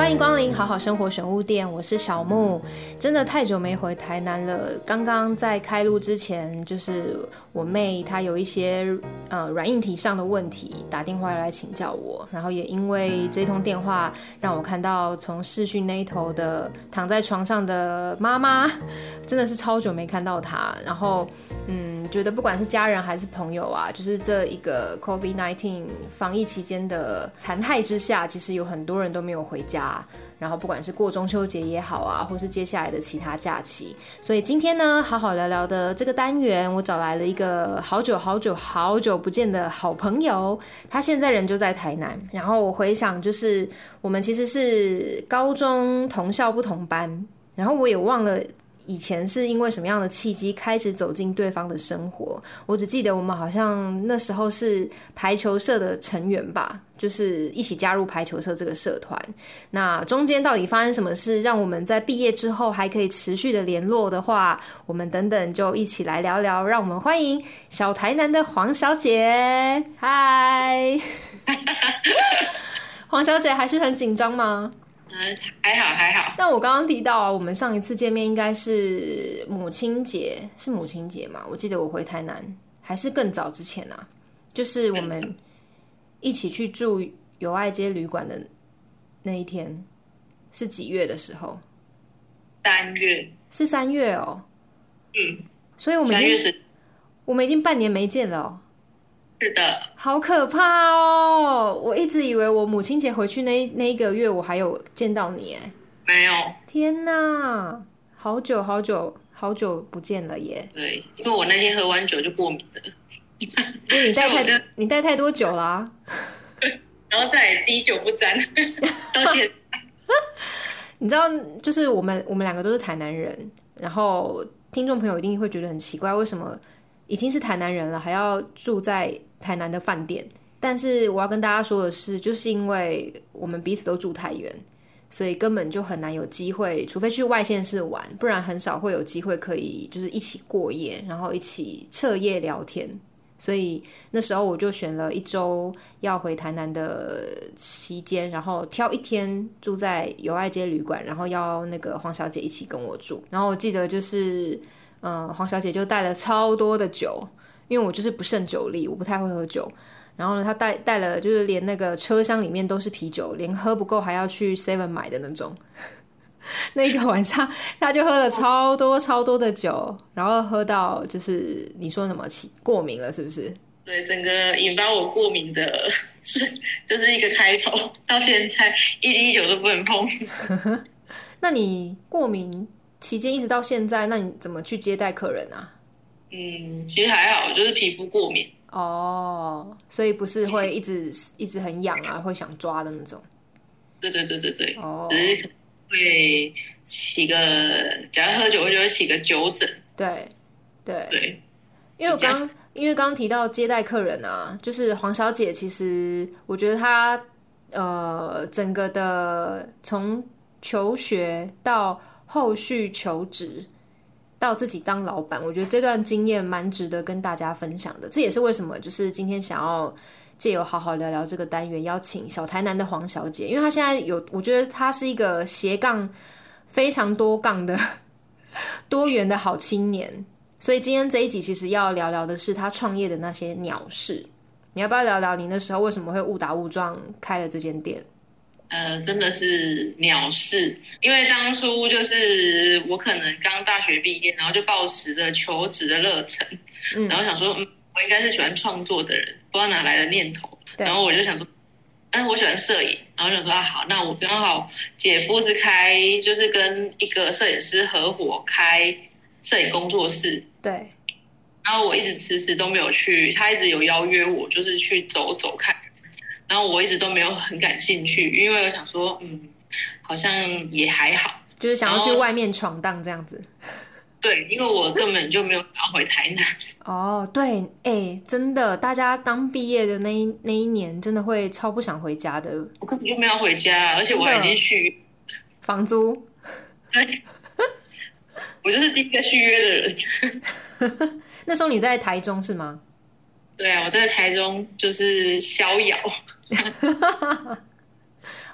欢迎光临好好生活选物店，我是小木。真的太久没回台南了。刚刚在开录之前，就是我妹她有一些呃软硬体上的问题，打电话来请教我。然后也因为这通电话，让我看到从视讯那一头的躺在床上的妈妈，真的是超久没看到她。然后嗯，觉得不管是家人还是朋友啊，就是这一个 COVID-19 防疫期间的残害之下，其实有很多人都没有回家。然后不管是过中秋节也好啊，或是接下来的其他假期，所以今天呢，好好聊聊的这个单元，我找来了一个好久好久好久不见的好朋友，他现在人就在台南。然后我回想，就是我们其实是高中同校不同班，然后我也忘了。以前是因为什么样的契机开始走进对方的生活？我只记得我们好像那时候是排球社的成员吧，就是一起加入排球社这个社团。那中间到底发生什么事，让我们在毕业之后还可以持续的联络的话，我们等等就一起来聊聊。让我们欢迎小台南的黄小姐，嗨，黄小姐还是很紧张吗？嗯，还好还好。那我刚刚提到啊，我们上一次见面应该是母亲节，是母亲节嘛？我记得我回台南还是更早之前啊，就是我们一起去住友爱街旅馆的那一天，是几月的时候？三月，是三月哦。嗯，所以我们已经，我们已经半年没见了。是的，好可怕哦！我一直以为我母亲节回去那那一个月，我还有见到你，哎，没有。天哪，好久好久好久不见了耶！对，因为我那天喝完酒就过敏了，因为你带太 你带太多酒啦，然后再滴酒不沾，到现在。你知道，就是我们我们两个都是台南人，然后听众朋友一定会觉得很奇怪，为什么已经是台南人了，还要住在。台南的饭店，但是我要跟大家说的是，就是因为我们彼此都住太远，所以根本就很难有机会，除非去外县市玩，不然很少会有机会可以就是一起过夜，然后一起彻夜聊天。所以那时候我就选了一周要回台南的期间，然后挑一天住在友爱街旅馆，然后要那个黄小姐一起跟我住。然后我记得就是，嗯，黄小姐就带了超多的酒。因为我就是不胜酒力，我不太会喝酒。然后呢，她带带了，就是连那个车厢里面都是啤酒，连喝不够还要去 Seven 买的那种。那一个晚上，她就喝了超多超多的酒，然后喝到就是你说什么起过敏了，是不是？对，整个引发我过敏的是就是一个开头，到现在一滴酒都不能碰。那你过敏期间一直到现在，那你怎么去接待客人啊？嗯，其实还好，就是皮肤过敏哦，所以不是会一直一直很痒啊，会想抓的那种。对对对对对，哦，只是会起个，假如喝酒我就会起个酒疹。对对对，因为我刚因为刚刚提到接待客人啊，就是黄小姐，其实我觉得她呃，整个的从求学到后续求职。到自己当老板，我觉得这段经验蛮值得跟大家分享的。这也是为什么，就是今天想要借由好好聊聊这个单元，邀请小台南的黄小姐，因为她现在有，我觉得她是一个斜杠非常多杠的 多元的好青年。所以今天这一集其实要聊聊的是她创业的那些鸟事。你要不要聊聊你那时候为什么会误打误撞开了这间店？呃，真的是鸟事，因为当初就是我可能刚大学毕业，然后就抱持着求职的热忱，然后想说，嗯，我应该是喜欢创作的人，不知道哪来的念头，然后我就想说，哎，我喜欢摄影，然后想说啊，好，那我刚好姐夫是开，就是跟一个摄影师合伙开摄影工作室，对，然后我一直迟迟都没有去，他一直有邀约我，就是去走走看。然后我一直都没有很感兴趣，因为我想说，嗯，好像也还好，就是想要去外面闯荡这样子。对，因为我根本就没有要回台南。哦，对，哎，真的，大家刚毕业的那一那一年，真的会超不想回家的。我根本就没有回家，而且我已经续房租。对，我就是第一个续约的人。那时候你在台中是吗？对啊，我在台中就是逍遥。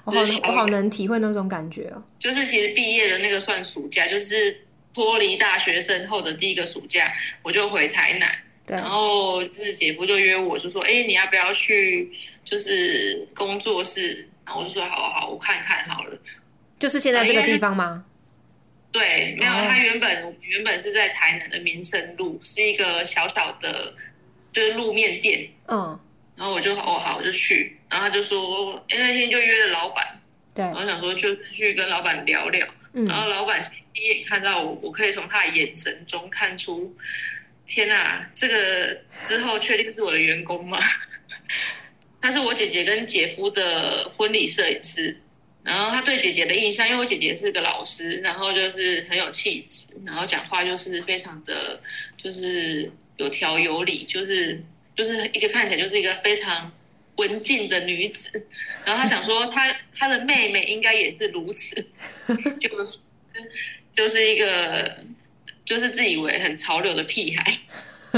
我好我好能体会那种感觉哦。就是其实毕业的那个算暑假，就是脱离大学生后的第一个暑假，我就回台南。然后就是姐夫就约我，就说：“哎，你要不要去？就是工作室。”然后我就说：“好好，我看看好了。”就是现在这个地方吗？对，没有，他原本原本是在台南的民生路，是一个小小的，就是路面店。嗯。然后我就哦好，我就去。然后他就说：“哎，那天就约了老板。”对。然后想说就去跟老板聊聊。嗯。然后老板第一眼看到我，我可以从他的眼神中看出。天呐，这个之后确定是我的员工吗？他是我姐姐跟姐夫的婚礼摄影师，然后他对姐姐的印象，因为我姐姐是个老师，然后就是很有气质，然后讲话就是非常的，就是有条有理，就是就是一个看起来就是一个非常文静的女子，然后他想说他他的妹妹应该也是如此，就是就是一个。就是自以为很潮流的屁孩，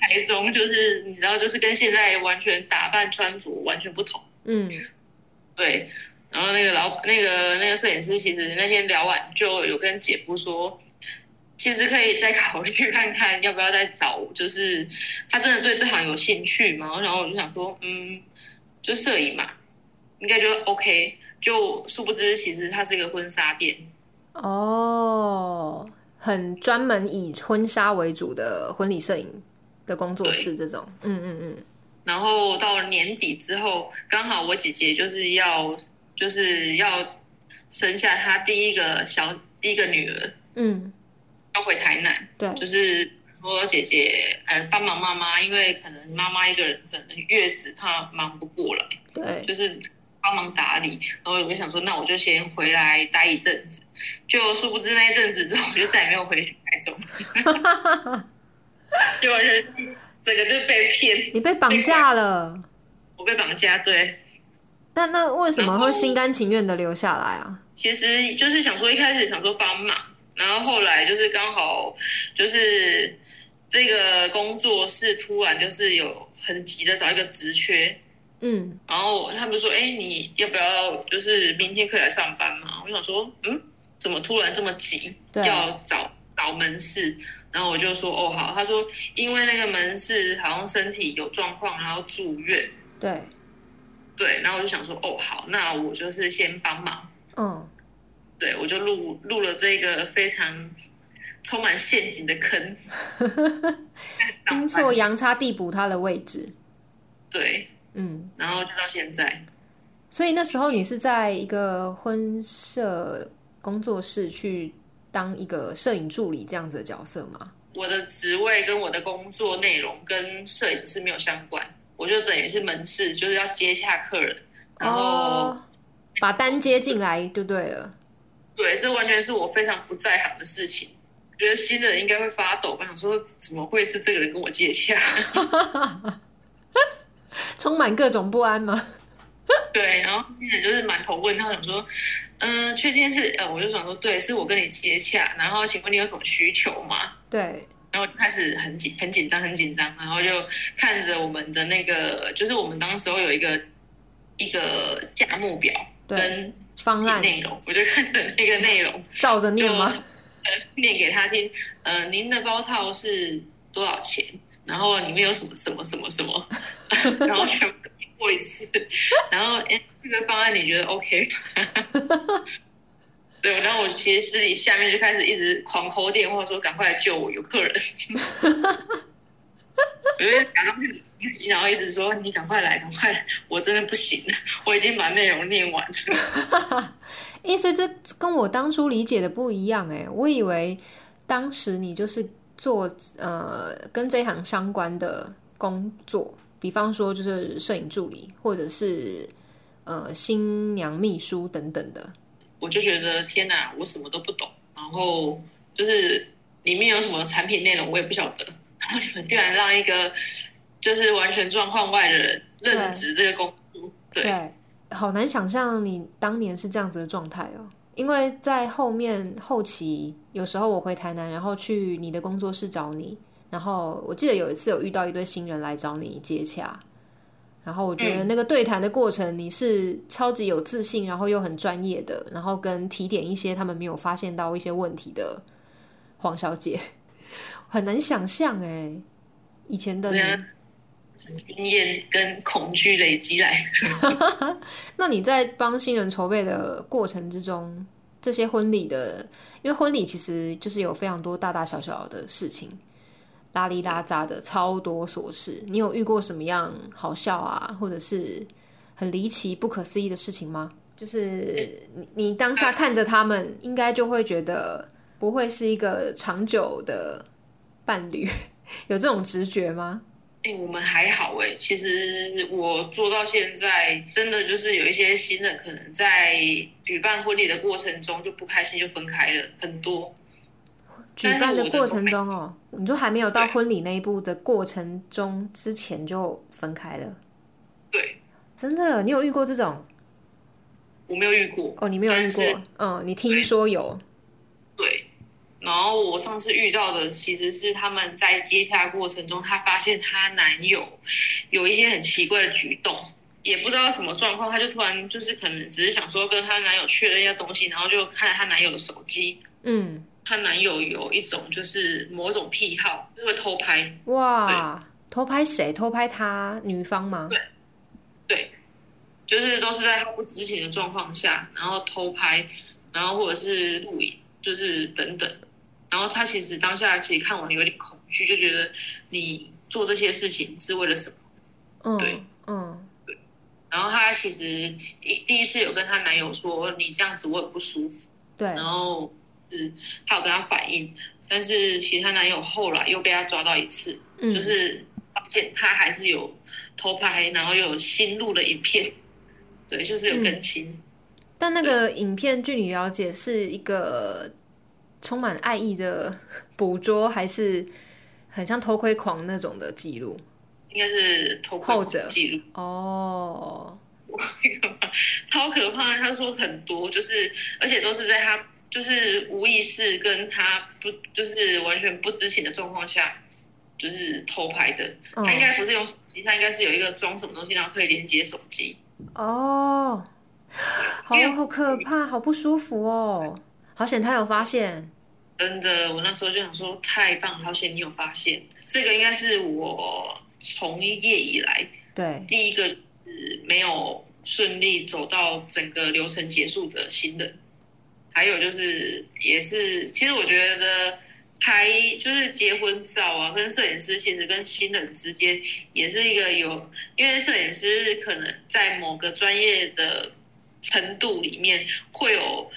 台中就是你知道，就是跟现在完全打扮穿着完全不同。嗯，对。然后那个老那个那个摄影师，其实那天聊完就有跟姐夫说，其实可以再考虑看看要不要再找，就是他真的对这行有兴趣吗？然后我就想说，嗯，就摄影嘛，应该就 OK。就殊不知，其实它是一个婚纱店。哦。很专门以婚纱为主的婚礼摄影的工作室，这种，嗯嗯嗯。然后到年底之后，刚好我姐姐就是要就是要生下她第一个小第一个女儿，嗯，要回台南，对，就是说姐姐呃帮忙妈妈，因为可能妈妈一个人可能月子怕忙不过来，对，就是。帮忙打理，然后我就想说，那我就先回来待一阵子。就殊不知那一阵子之后，我就再也没有回去台中，就完全整个就被骗。你被绑架了？我被绑架，对。那那为什么会心甘情愿的留下来啊？其实就是想说，一开始想说帮忙，然后后来就是刚好就是这个工作室突然就是有很急的找一个职缺。嗯，然后他们说：“哎，你要不要就是明天可以来上班嘛？”我想说：“嗯，怎么突然这么急要找找门市？”然后我就说：“哦，好。”他说：“因为那个门市好像身体有状况，然后住院。”对，对。然后我就想说：“哦，好，那我就是先帮忙。”嗯，对，我就录录了这个非常充满陷阱的坑，阴错阳差地补他的位置。对。嗯，然后就到现在，所以那时候你是在一个婚摄工作室去当一个摄影助理这样子的角色吗？我的职位跟我的工作内容跟摄影师没有相关，我就等于是门市，就是要接洽客人，然后把单接进来就对了。对，这完全是我非常不在行的事情，觉得新的人应该会发抖，吧想说怎么会是这个人跟我接洽？充满各种不安吗？对，然后现在就是满头问号，想说，嗯，确定是呃，我就想说，对，是我跟你接洽，然后请问你有什么需求吗？对，然后开始很紧、很紧张、很紧张，然后就看着我们的那个，就是我们当时候有一个一个价目表跟方案内容，我就看着那个内容照着念吗？念给他听，呃，您的包套是多少钱？然后里面有什么什么什么什么，然后全部过一次，然后哎，这个方案你觉得 OK？对，然后我其实私底下面就开始一直狂扣电话，说赶快来救我，有客人。我就假装然后一直说你赶快来，赶快来，我真的不行了，我已经把内容念完了。哎，所以这跟我当初理解的不一样哎，我以为当时你就是。做呃跟这行相关的工作，比方说就是摄影助理，或者是呃新娘秘书等等的，我就觉得天哪，我什么都不懂，然后就是里面有什么产品内容我也不晓得，然后你们居然让一个就是完全状况外的人任职这个工作，对，好难想象你当年是这样子的状态哦。因为在后面后期，有时候我回台南，然后去你的工作室找你，然后我记得有一次有遇到一对新人来找你接洽，然后我觉得那个对谈的过程，你是超级有自信，然后又很专业的，然后跟提点一些他们没有发现到一些问题的黄小姐，很难想象哎，以前的经验跟恐惧累积来的。那你在帮新人筹备的过程之中，这些婚礼的，因为婚礼其实就是有非常多大大小小的事情。拉里拉扎的超多琐事，你有遇过什么样好笑啊，或者是很离奇、不可思议的事情吗？就是你你当下看着他们，应该就会觉得不会是一个长久的伴侣，有这种直觉吗？哎，我们还好哎，其实我做到现在，真的就是有一些新人可能在举办婚礼的过程中就不开心，就分开了很多。举办的过程中哦，你就还没有到婚礼那一步的过程中之前就分开了。对，真的，你有遇过这种？我没有遇过哦，你没有遇过，嗯，你听说有。对，然后我上次遇到的其实是他们在接洽过程中，她发现她男友有一些很奇怪的举动，也不知道什么状况，她就突然就是可能只是想说跟她男友确认一下东西，然后就看她男友的手机，嗯。她男友有一种就是某种癖好，就是会偷拍。哇，偷拍谁？偷拍他女方吗？对，对，就是都是在她不知情的状况下，然后偷拍，然后或者是录影，就是等等。然后他其实当下其实看完有点恐惧，就觉得你做这些事情是为了什么？嗯，对，嗯，对。然后她其实一第一次有跟她男友说：“你这样子我很不舒服。”对，然后。是，她有跟他反映，但是其实她男友后来又被她抓到一次，就是发现她还是有偷拍，然后又有新录的影片，对，就是有更新。但那个影片，据你了解，是一个充满爱意的捕捉，还是很像偷窥狂那种的记录？应该是偷窥记录哦。超可怕！他说很多，就是而且都是在他。就是无意识跟他不就是完全不知情的状况下，就是偷拍的。他应该不是用手机，他应该是有一个装什么东西，然后可以连接手机。哦，好好可怕，好不舒服哦。好险他有发现。真的，我那时候就想说太棒，好险你有发现。这个应该是我从业以来对第一个没有顺利走到整个流程结束的新人。还有就是，也是，其实我觉得拍就是结婚照啊，跟摄影师其实跟新人之间也是一个有，因为摄影师可能在某个专业的程度里面会有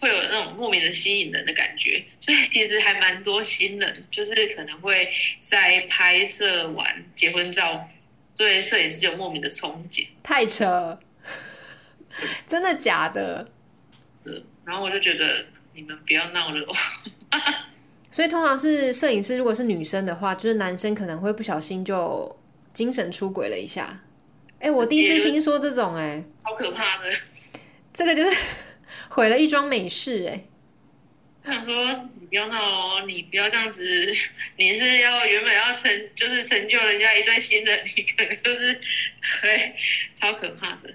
会有那种莫名的吸引人的感觉，所以其实还蛮多新人就是可能会在拍摄完结婚照，对摄影师有莫名的憧憬。太扯，真的假的？然后我就觉得你们不要闹了，所以通常是摄影师，如果是女生的话，就是男生可能会不小心就精神出轨了一下。哎，我第一次听说这种，哎，好可怕的，这个就是毁了一桩美事，哎。我想说，你不要闹哦，你不要这样子，你是要原本要成，就是成就人家一对新人，你可能就是，对，超可怕的。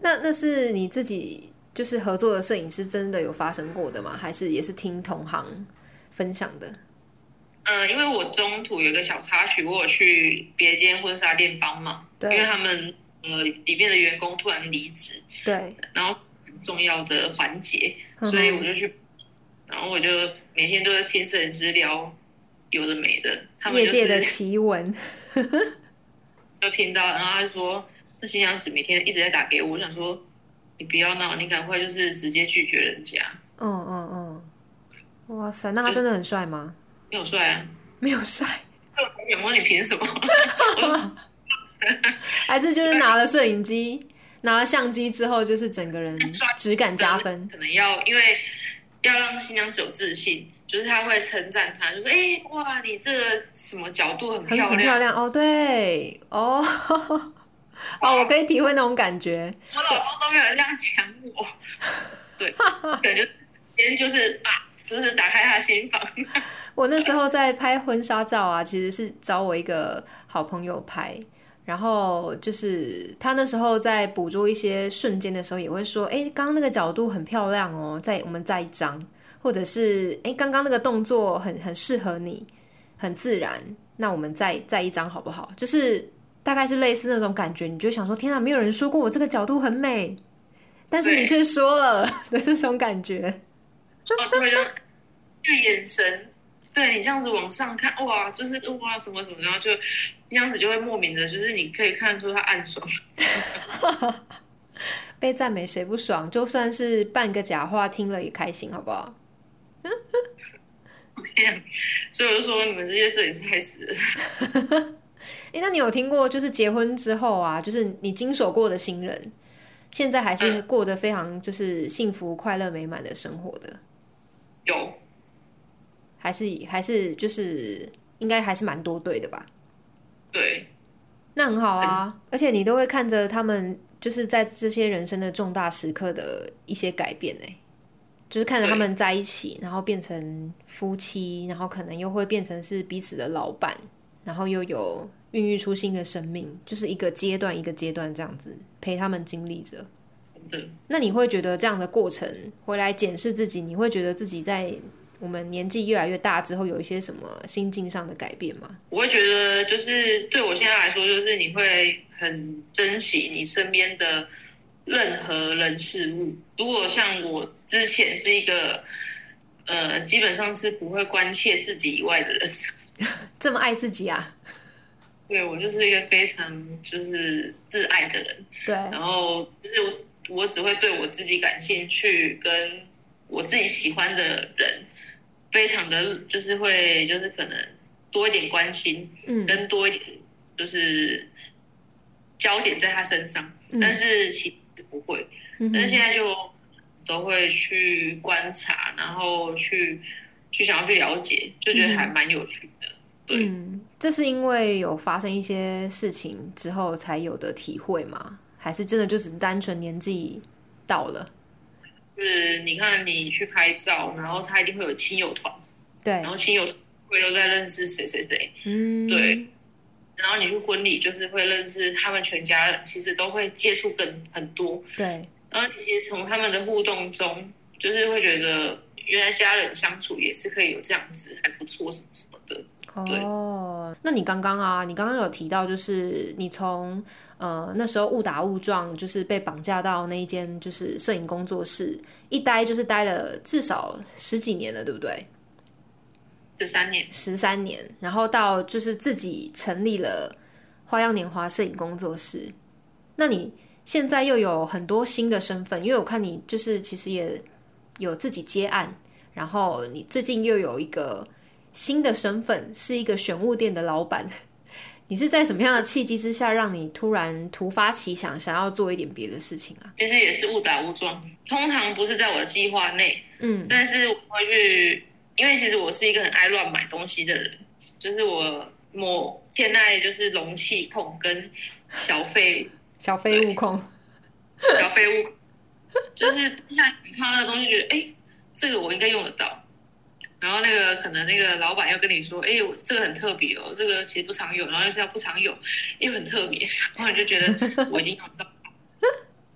那那是你自己。就是合作的摄影师真的有发生过的吗？还是也是听同行分享的？呃，因为我中途有一个小插曲，我有去别间婚纱店帮忙，因为他们呃里面的员工突然离职，对，然后很重要的环节，所以我就去，然后我就每天都在听摄影师聊有的没的，他们业界的奇闻，就听到，然后他说那新娘子每天一直在打给我，我想说。你不要闹，你赶快就是直接拒绝人家。嗯嗯嗯，哇塞，那他真的很帅吗？没有帅啊，没有帅。有问你凭什么？还是就是拿了摄影机、拿了相机之后，就是整个人质感加分。可能要因为要让新娘子有自信，就是他会称赞他，就说：“哎，哇，你这个什么角度很漂亮，很漂亮哦。”对，哦。哦，我可以体会那种感觉。我老公都没有这样讲我，对，感觉别人就是啊，就是打开他心房。我那时候在拍婚纱照啊，其实是找我一个好朋友拍，然后就是他那时候在捕捉一些瞬间的时候，也会说：“哎，刚刚那个角度很漂亮哦，再我们再一张，或者是哎，刚刚那个动作很很适合你，很自然，那我们再再一张好不好？”就是大概是类似那种感觉，你就想说：“天啊，没有人说过我这个角度很美，但是你却说了 的这种感觉。”就那个眼神。对你这样子往上看，哇，就是哇什么什么，然后就这样子就会莫名的，就是你可以看出他暗爽。被赞美谁不爽？就算是半个假话，听了也开心，好不好？所以我就说你们这些摄影师太死了。哎，那你有听过，就是结婚之后啊，就是你经手过的新人，现在还是过得非常就是幸福、快乐、美满的生活的？有。还是还是就是应该还是蛮多对的吧？对，那很好啊。而且你都会看着他们，就是在这些人生的重大时刻的一些改变呢。就是看着他们在一起，然后变成夫妻，然后可能又会变成是彼此的老板，然后又有孕育出新的生命，就是一个阶段一个阶段这样子陪他们经历着。那你会觉得这样的过程回来检视自己，你会觉得自己在？我们年纪越来越大之后，有一些什么心境上的改变吗？我会觉得，就是对我现在来说，就是你会很珍惜你身边的任何人事物。如果像我之前是一个，呃，基本上是不会关切自己以外的人，这么爱自己啊？对，我就是一个非常就是自爱的人。对，然后就是我我只会对我自己感兴趣，跟我自己喜欢的人。非常的就是会就是可能多一点关心，嗯，跟多一点就是焦点在他身上，但是其实不会，但是现在就都会去观察，然后去去想要去了解，就觉得还蛮有趣的。对，这是因为有发生一些事情之后才有的体会吗？还是真的就只是单纯年纪到了？是，你看你去拍照，然后他一定会有亲友团，对，然后亲友会都在认识谁谁谁，嗯，对，然后你去婚礼就是会认识他们全家人，其实都会接触更很多，对，然后其实从他们的互动中，就是会觉得原来家人相处也是可以有这样子，还不错什么什么的，哦，那你刚刚啊，你刚刚有提到就是你从。呃，那时候误打误撞，就是被绑架到那一间就是摄影工作室，一待就是待了至少十几年了，对不对？十三年，十三年，然后到就是自己成立了花样年华摄影工作室。那你现在又有很多新的身份，因为我看你就是其实也有自己接案，然后你最近又有一个新的身份，是一个选物店的老板。你是在什么样的契机之下，让你突然突发奇想，想要做一点别的事情啊？其实也是误打误撞，通常不是在我的计划内。嗯，但是我会去，因为其实我是一个很爱乱买东西的人，就是我某偏爱就是容器控跟小废 小废物控，小废物，就是像你看到的东西，觉得哎，这个我应该用得到。然后那个可能那个老板又跟你说，哎，这个很特别哦，这个其实不常有，然后又是要不常有，又很特别，然后你就觉得 我已经用到，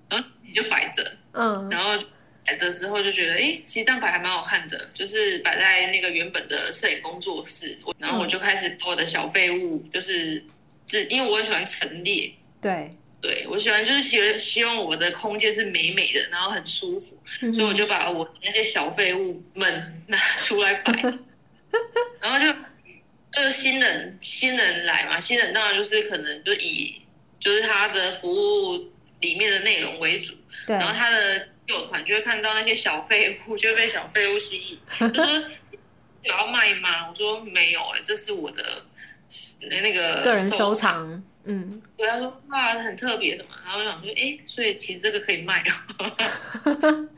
然后你就摆着，嗯，然后摆着之后就觉得，哎，其实这样摆还蛮好看的，就是摆在那个原本的摄影工作室，然后我就开始把我的小废物，就是自，因为我很喜欢陈列，对。对，我喜欢就是希希望我的空间是美美的，然后很舒服，所以我就把我那些小废物们 拿出来摆，然后就呃新人新人来嘛，新人当然就是可能就以就是他的服务里面的内容为主，然后他的友团就会看到那些小废物，就被小废物吸引，就说有要卖吗？我说没有哎，这是我的那个个人收藏。嗯，对，他说哇很特别什么，然后我想说，哎，所以其实这个可以卖哦。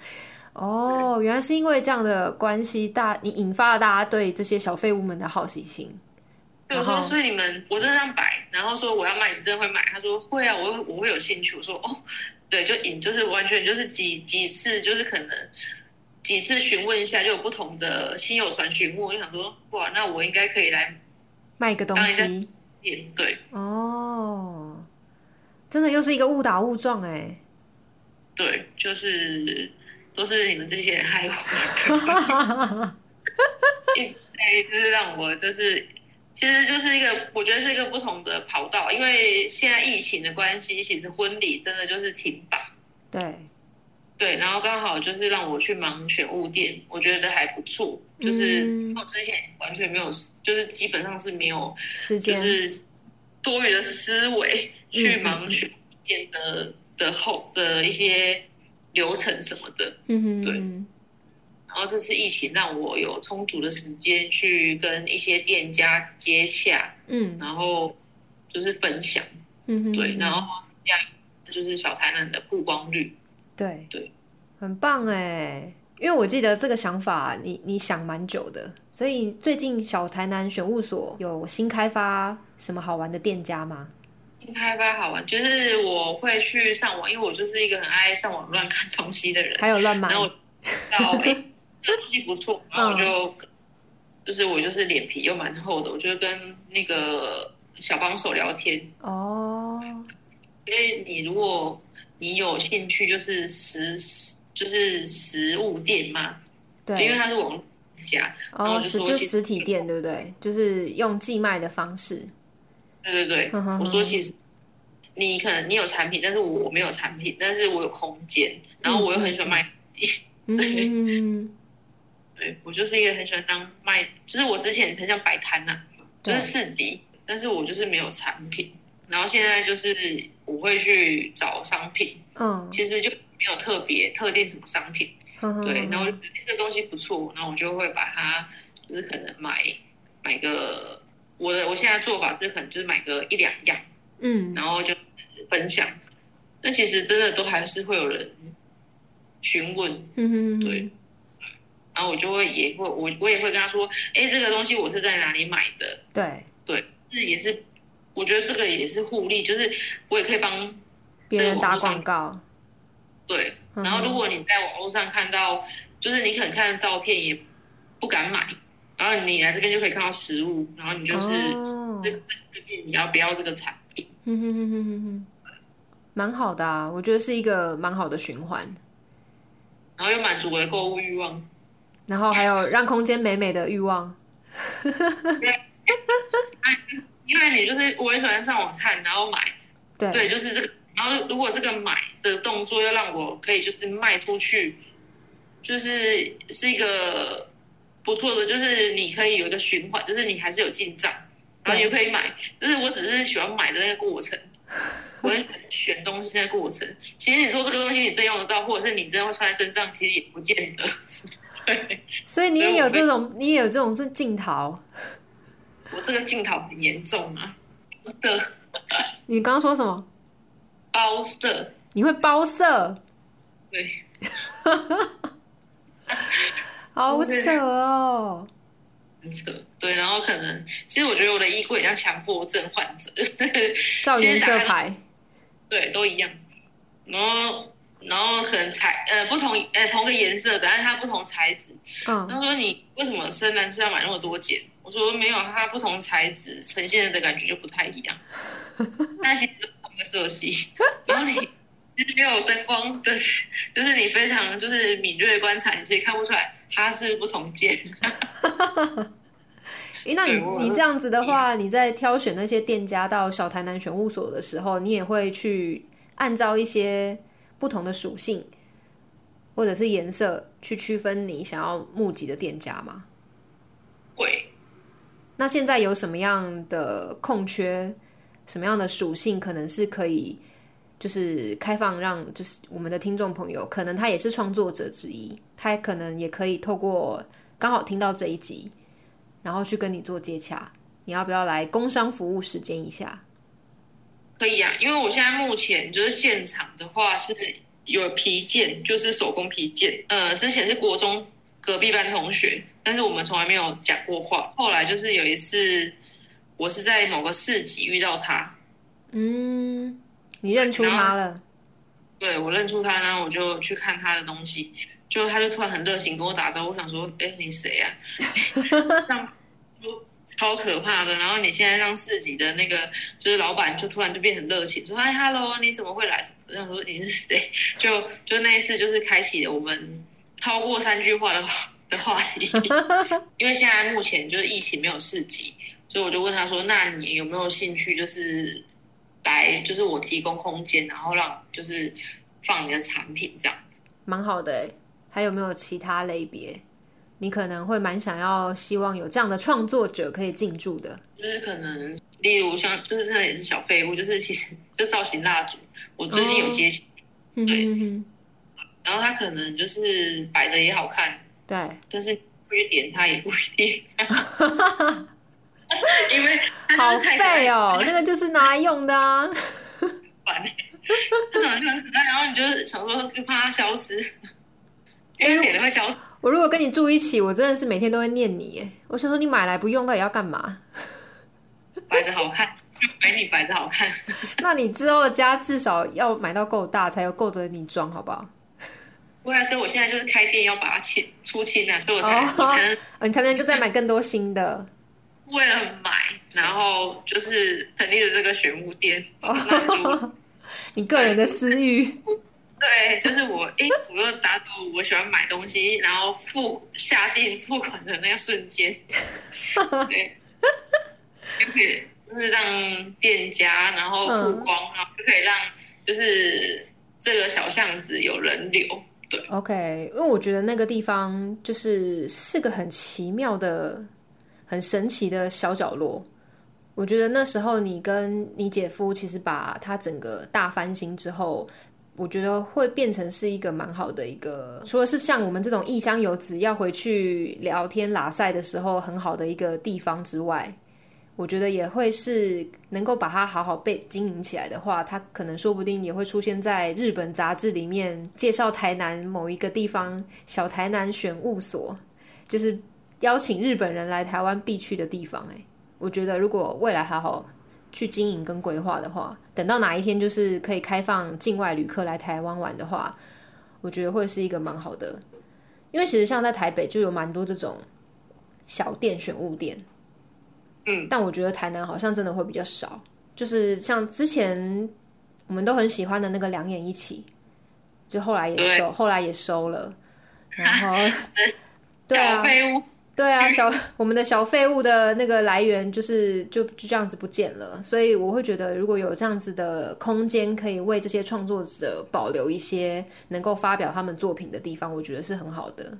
哦，原来是因为这样的关系，大你引发了大家对这些小废物们的好奇心。我说，所以你们我真的这样摆，然后说我要卖，你真的会买？他说会啊，我我会有兴趣。我说哦，对，就引就是完全就是几几次，就是可能几次询问一下，就有不同的亲友团询问，我就想说哇，那我应该可以来卖个东西。对哦，真的又是一个误打误撞哎。对，就是都是你们这些人害我，一直就是让我就是，其实就是一个我觉得是一个不同的跑道，因为现在疫情的关系，其实婚礼真的就是停摆。对，对，然后刚好就是让我去忙选物店，我觉得还不错，就是我之前完全没有，就是基本上是没有，就是多余的思维去忙选店的。的后的一些流程什么的，嗯哼，对。然后这次疫情让我有充足的时间去跟一些店家接洽，嗯，然后就是分享，嗯哼，对，然后增加就是小台南的曝光率，对对，很棒哎。因为我记得这个想法，你你想蛮久的，所以最近小台南选务所有新开发什么好玩的店家吗？开发好玩，就是我会去上网，因为我就是一个很爱上网乱看东西的人，还有乱买。然后到哎，这东西不错，然后我就就是我就是脸皮又蛮厚的，我就跟那个小帮手聊天哦。因为你如果你有兴趣，就是实就是实物店嘛，对，因为它是网家，哦，是就实体店，对不对？就是用寄卖的方式。对对对，我说其实你可能你有产品，但是我没有产品，但是我有空间，然后我又很喜欢卖，对，对我就是一个很喜欢当卖，就是我之前很像摆摊呐，就是市集，但是我就是没有产品，然后现在就是我会去找商品，嗯，其实就没有特别特定什么商品，对，然后这个东西不错，然后我就会把它就是可能买买个。我的我现在做法是可能就是买个一两样，嗯，然后就分享。那其实真的都还是会有人询问，嗯哼，对。然后我就会也会我我也会跟他说，哎，这个东西我是在哪里买的？对对，是也是，我觉得这个也是互利，就是我也可以帮别人打广告。对，然后如果你在网络上看到，就是你可能看照片也不敢买。然后你来这边就可以看到实物，然后你就是这个你要不要这个产品？嗯哼哼哼哼哼，蛮好的啊，我觉得是一个蛮好的循环。然后又满足我的购物欲望，然后还有让空间美美的欲望。因为你就是我也喜欢上网看，然后买，对对，就是这个。然后如果这个买的动作又让我可以就是卖出去，就是是一个。不错的，就是你可以有一个循环，就是你还是有进账，然后你又可以买。就是我只是喜欢买的那个过程，我很选东西那个过程。其实你说这个东西你真用得到，或者是你真的会穿在身上，其实也不见得。对，所以你也有这种，你也有这种这镜头。我这个镜头很严重啊！的，你刚刚说什么？包色？你会包色？对。好扯哦，很扯。对，然后可能，其实我觉得我的衣柜像强迫症患者，照颜色牌，对，都一样。然后，然后可能材呃不同呃同个颜色的，但是它不同材质。嗯，他说你为什么深蓝色要买那么多件？我说没有，它不同材质呈现的感觉就不太一样。那其实同的色系，然后你。其实没有灯光的，就是你非常就是敏锐的观察，你其实看不出来它是不同件。哎，那你你这样子的话，你在挑选那些店家到小台南选物所的时候，你也会去按照一些不同的属性或者是颜色去区分你想要募集的店家吗？那现在有什么样的空缺？什么样的属性可能是可以？就是开放，让就是我们的听众朋友，可能他也是创作者之一，他可能也可以透过刚好听到这一集，然后去跟你做接洽。你要不要来工商服务时间一下？可以啊，因为我现在目前就是现场的话是有皮件，就是手工皮件。呃，之前是国中隔壁班同学，但是我们从来没有讲过话。后来就是有一次，我是在某个市集遇到他，嗯。你认出他了？对，我认出他，然后我就去看他的东西，就他就突然很热情跟我打招呼，我想说，哎，你谁呀？超超可怕的。然后你现在让市集的那个就是老板就突然就变很热情，说：“哎，hello，你怎么会来？”我想说你是谁？就就那一次就是开启了我们超过三句话的的话题。因为现在目前就是疫情没有市集，所以我就问他说：“那你有没有兴趣？就是来，就是我提供空间，然后让就是放你的产品这样子。”蛮好的哎，还有没有其他类别？你可能会蛮想要希望有这样的创作者可以进驻的，就是可能例如像就是真的也是小废物，就是其实就造型蜡烛，我最近有接，对，然后它可能就是摆着也好看，对，但是去点它也不一定，因为好废哦，那个就是拿来用的啊，烦，它长得就很可爱，然后你就是想说就怕它消失，因为点了会消失。我如果跟你住一起，我真的是每天都会念你耶。我想说，你买来不用，到底要干嘛？摆着好看，美女摆着好看。那你之后的家至少要买到够大，才有够得你装，好不好？不然，所以我现在就是开店要把它清出清啊，所以我才我才能，你才能再买更多新的。为了买，然后就是成立了这个玄武店，满足 你个人的私欲。对，就是我，哎，我又达到我喜欢买东西，然后付下定付款的那个瞬间，对，就可以就是让店家然后曝光，然后就可以让就是这个小巷子有人流。，OK，因为我觉得那个地方就是是个很奇妙的、很神奇的小角落。我觉得那时候你跟你姐夫其实把他整个大翻新之后。我觉得会变成是一个蛮好的一个，除了是像我们这种异乡游子要回去聊天拉塞的时候很好的一个地方之外，我觉得也会是能够把它好好被经营起来的话，它可能说不定也会出现在日本杂志里面介绍台南某一个地方小台南选物所，就是邀请日本人来台湾必去的地方。哎，我觉得如果未来好好。去经营跟规划的话，等到哪一天就是可以开放境外旅客来台湾玩的话，我觉得会是一个蛮好的。因为其实像在台北就有蛮多这种小店选物店，嗯，但我觉得台南好像真的会比较少。就是像之前我们都很喜欢的那个两眼一起，就后来也收，后来也收了，然后 对啊。对啊，小我们的小废物的那个来源就是就就这样子不见了，所以我会觉得如果有这样子的空间，可以为这些创作者保留一些能够发表他们作品的地方，我觉得是很好的。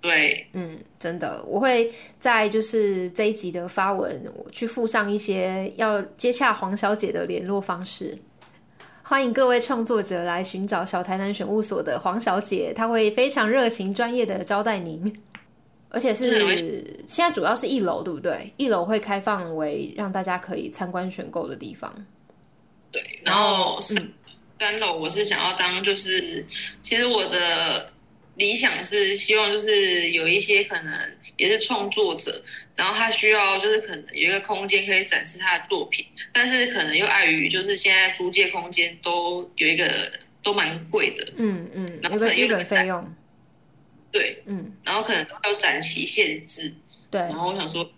对，嗯，真的，我会在就是这一集的发文，我去附上一些要接洽黄小姐的联络方式，欢迎各位创作者来寻找小台南选务所的黄小姐，她会非常热情专业的招待您。而且是现在主要是一楼，对不对？一楼会开放为让大家可以参观选购的地方。对，然后三楼我是想要当，就是其实我的理想是希望就是有一些可能也是创作者，然后他需要就是可能有一个空间可以展示他的作品，但是可能又碍于就是现在租借空间都有一个都蛮贵的，嗯嗯，有个基本费用。对，嗯，然后可能还有展期限制，对。然后我想说，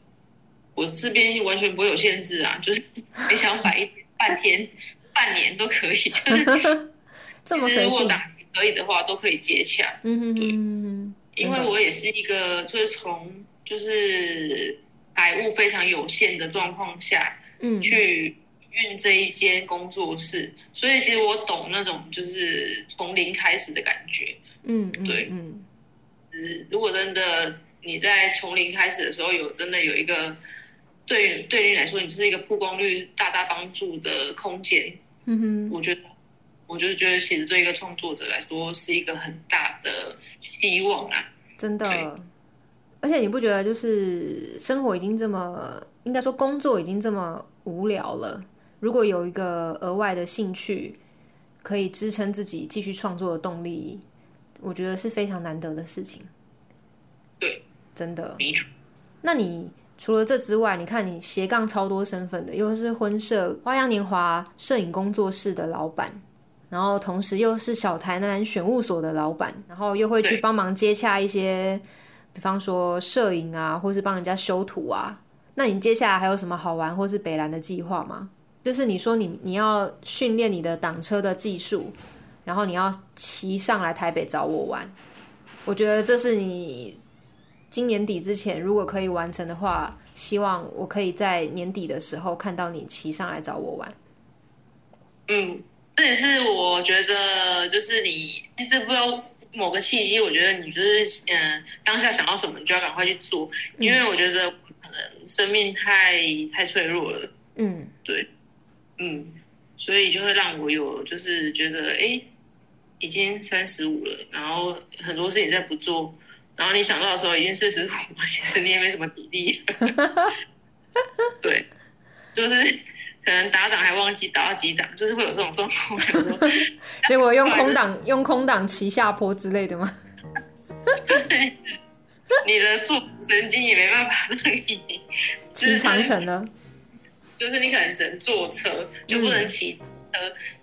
我这边完全不会有限制啊，就是 你想摆一半天、半年都可以，就是 这么随性，可以的话都可以接洽。嗯哼，对，因为我也是一个，就是从就是百物非常有限的状况下，嗯，去运这一间工作室，所以其实我懂那种就是从零开始的感觉。嗯，对，嗯。如果真的你在从零开始的时候有真的有一个对对你来说，你是一个曝光率大大帮助的空间，嗯哼，我觉得，我就是觉得其实对一个创作者来说是一个很大的希望啊，真的。而且你不觉得就是生活已经这么，应该说工作已经这么无聊了，如果有一个额外的兴趣可以支撑自己继续创作的动力。我觉得是非常难得的事情，对，真的。那你除了这之外，你看你斜杠超多身份的，又是婚摄花样年华摄影工作室的老板，然后同时又是小台南选务所的老板，然后又会去帮忙接洽一些，比方说摄影啊，或是帮人家修图啊那你接下来还有什么好玩或是北兰的计划吗？就是你说你你要训练你的挡车的技术，然后你要骑上来台北找我玩。我觉得这是你今年底之前如果可以完成的话，希望我可以在年底的时候看到你骑上来找我玩。嗯，这也是我觉得，就是你一直不知道某个契机，我觉得你就是嗯，当下想到什么，你就要赶快去做，因为我觉得可能生命太太脆弱了。嗯，对，嗯，所以就会让我有就是觉得，哎，已经三十五了，然后很多事情再不做，然后你想到的时候已经四十五，其实你也没什么体力。对，就是。可能打档还忘记打到几档，就是会有这种状况。结果用空档用空档骑下坡之类的吗？对，你的坐神经也没办法让你骑长城呢。就是你可能只能坐车，就不能骑车，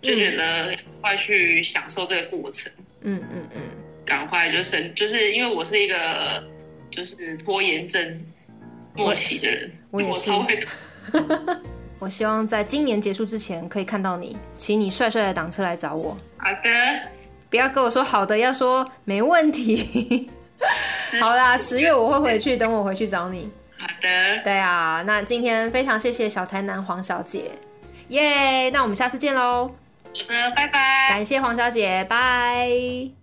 就觉得快去享受这个过程。嗯嗯嗯，赶快就是，就是因为我是一个就是拖延症末期的人，我超会。我希望在今年结束之前可以看到你骑你帅帅的挡车来找我。好的，不要跟我说好的，要说没问题。好啦，十月我会回去，等我回去找你。好的。对啊，那今天非常谢谢小台南黄小姐，耶！那我们下次见喽。好的，拜拜。感谢黄小姐，拜。